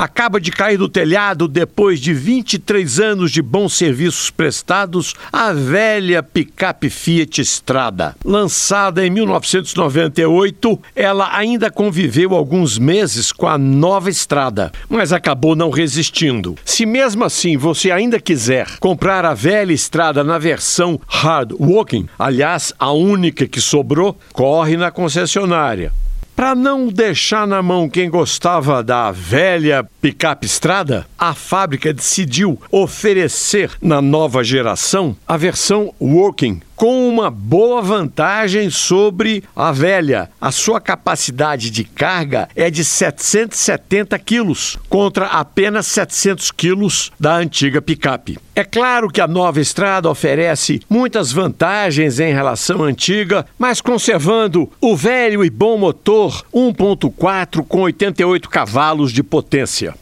acaba de cair do telhado depois de 23 anos de bons serviços prestados a velha picape Fiat Strada. Lançada em 1998, ela ainda conviveu alguns meses com a nova Strada, mas acabou não resistindo. Se mesmo assim você ainda quiser comprar a velha Strada na versão Hard Walking, aliás, a única que sobrou, corre na concessionária. Para não deixar na mão quem gostava da velha picape estrada, a fábrica decidiu oferecer na nova geração a versão Working com uma boa vantagem sobre a velha. A sua capacidade de carga é de 770 quilos, contra apenas 700 quilos da antiga picape. É claro que a nova estrada oferece muitas vantagens em relação à antiga, mas conservando o velho e bom motor 1.4 com 88 cavalos de potência.